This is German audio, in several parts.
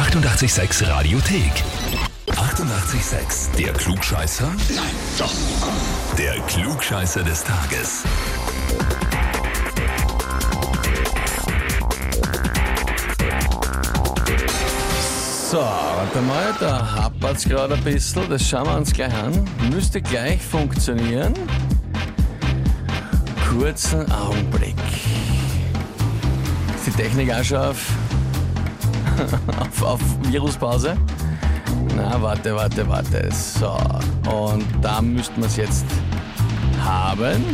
886 Radiothek. 88,6. Der Klugscheißer? Nein, doch. Der Klugscheißer des Tages. So, warte mal, da hapert's gerade ein bisschen. Das schauen wir uns gleich an. Müsste gleich funktionieren. Kurzen Augenblick. Ist die Technik auch schon auf, auf, Viruspause? Na, warte, warte, warte. So, und da müssten wir es jetzt haben.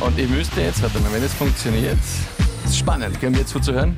Und ich müsste jetzt, warte mal, wenn es funktioniert. Das ist spannend, können wir jetzt zuzuhören?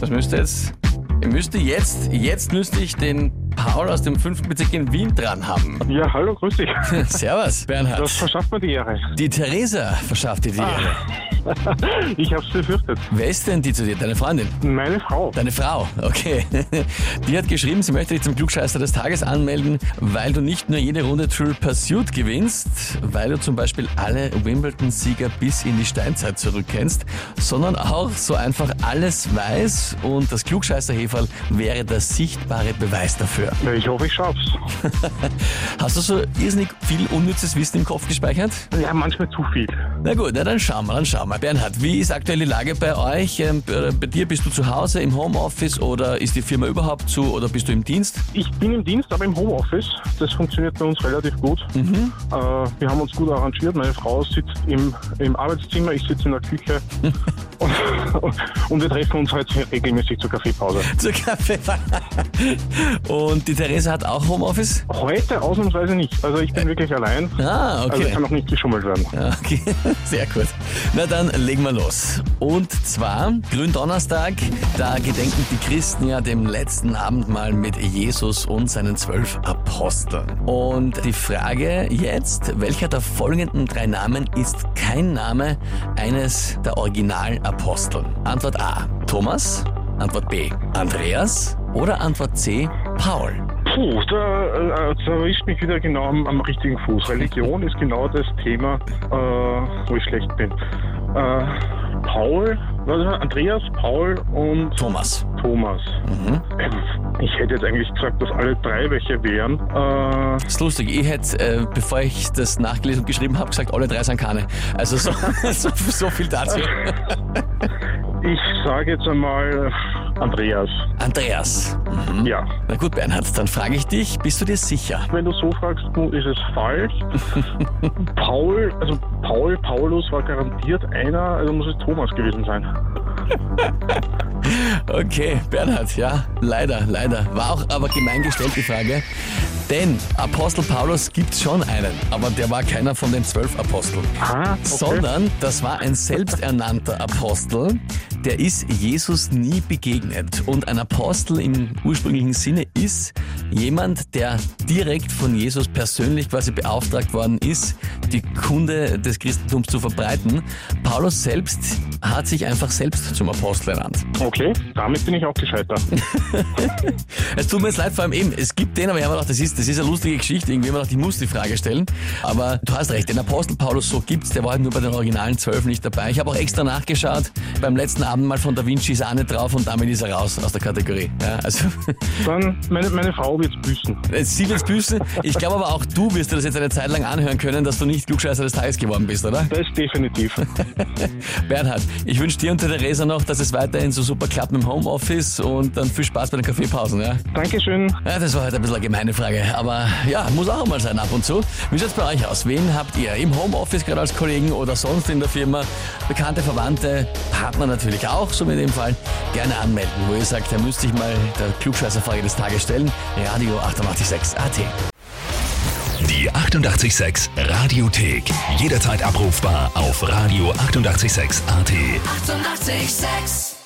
Das müsste jetzt. Ich müsste jetzt, jetzt müsste ich den Paul aus dem 5. Bezirk in Wien dran haben. Ja, hallo, grüß dich. Servus, Bernhard. Das verschafft mir die Ehre. Die Theresa verschafft dir die Ehre. Ich hab's befürchtet. Wer ist denn die zu dir? Deine Freundin? Meine Frau. Deine Frau, okay. Die hat geschrieben, sie möchte dich zum Klugscheißer des Tages anmelden, weil du nicht nur jede Runde Triple Pursuit gewinnst, weil du zum Beispiel alle Wimbledon-Sieger bis in die Steinzeit zurückkennst, sondern auch so einfach alles weiß und das klugscheißer -Heferl wäre der sichtbare Beweis dafür. Ich hoffe, ich schaff's. Hast du so irrsinnig viel unnützes Wissen im Kopf gespeichert? Ja, manchmal zu viel. Na gut, na dann schauen wir, dann schauen wir. Bernhard, wie ist aktuell die Lage bei euch? Ähm, bei bei dir bist du zu Hause im Homeoffice oder ist die Firma überhaupt zu oder bist du im Dienst? Ich bin im Dienst, aber im Homeoffice. Das funktioniert bei uns relativ gut. Äh, wir haben uns gut arrangiert. Meine Frau sitzt im, im Arbeitszimmer, ich sitze in der Küche. und, wir treffen uns halt regelmäßig zur Kaffeepause. Zur Kaffee. Und die Theresa hat auch Homeoffice? Heute ausnahmsweise nicht. Also ich bin wirklich allein. Ah, Also okay. kann auch nicht geschummelt werden. Okay, sehr gut. Na dann legen wir los. Und zwar Gründonnerstag, da gedenken die Christen ja dem letzten Abendmahl mit Jesus und seinen zwölf Aposteln. Und die Frage jetzt, welcher der folgenden drei Namen ist kein Name eines der Antwort A, Thomas. Antwort B, Andreas. Oder Antwort C, Paul. Puh, da, äh, da erwischt mich wieder genau am, am richtigen Fuß. Religion ist genau das Thema, äh, wo ich schlecht bin. Äh, Paul, war, Andreas, Paul und Thomas. Thomas. Ähm, Ich hätte jetzt eigentlich gesagt, dass alle drei welche wären. Äh, Das ist lustig. Ich hätte, äh, bevor ich das nachgelesen und geschrieben habe, gesagt, alle drei sind keine. Also so, so, so viel dazu. ich sage jetzt einmal Andreas. Andreas. Mhm. Ja. Na gut, Bernhard, dann frage ich dich, bist du dir sicher? Wenn du so fragst, ist es falsch. Paul, also Paul, Paulus war garantiert einer, also muss es Thomas gewesen sein. Okay, Bernhard, ja, leider, leider. War auch aber gemein gestellt die Frage. Denn Apostel Paulus gibt schon einen, aber der war keiner von den zwölf Aposteln. Ah, okay. Sondern das war ein selbsternannter Apostel, der ist Jesus nie begegnet. Und ein Apostel im ursprünglichen Sinne ist jemand, der direkt von Jesus persönlich quasi beauftragt worden ist, die Kunde des Christentums zu verbreiten. Paulus selbst hat sich einfach selbst zum Apostel ernannt. Okay, damit bin ich auch gescheitert. Es tut mir jetzt leid, vor allem eben, es gibt den, aber ich habe mir gedacht, das ist, das ist eine lustige Geschichte. Irgendwie habe ich gedacht, ich muss die Frage stellen. Aber du hast recht, den Apostel Paulus so gibt's, der war halt nur bei den originalen zwölf nicht dabei. Ich habe auch extra nachgeschaut, beim letzten Abendmahl von Da Vinci ist auch nicht drauf und damit ist er raus aus der Kategorie. Ja, also, Dann, meine, meine Frau wird's büßen. sie wird's büßen. Ich glaube aber auch du wirst dir das jetzt eine Zeit lang anhören können, dass du nicht Klugscheißer des Tages geworden bist, oder? Das definitiv. Bernhard, ich wünsche dir und der Theresa noch, dass es weiterhin so super klappt mit dem Homeoffice und dann viel Spaß bei den Kaffeepausen, ja? Dankeschön. Ja, das war halt ein bisschen eine gemeine Frage, aber ja, muss auch mal sein ab und zu. Wie schaut's bei euch aus? Wen habt ihr im Homeoffice gerade als Kollegen oder sonst in der Firma? Bekannte, Verwandte, Partner natürlich auch, so in dem Fall. Gerne anmelden, wo ihr sagt, da müsste ich mal der Klugscheißerfrage des Tages stellen. Radio 886 AT. Die 88,6 Radiothek. Jederzeit abrufbar auf radio886.at. 88,6. Eighty-eight, sex.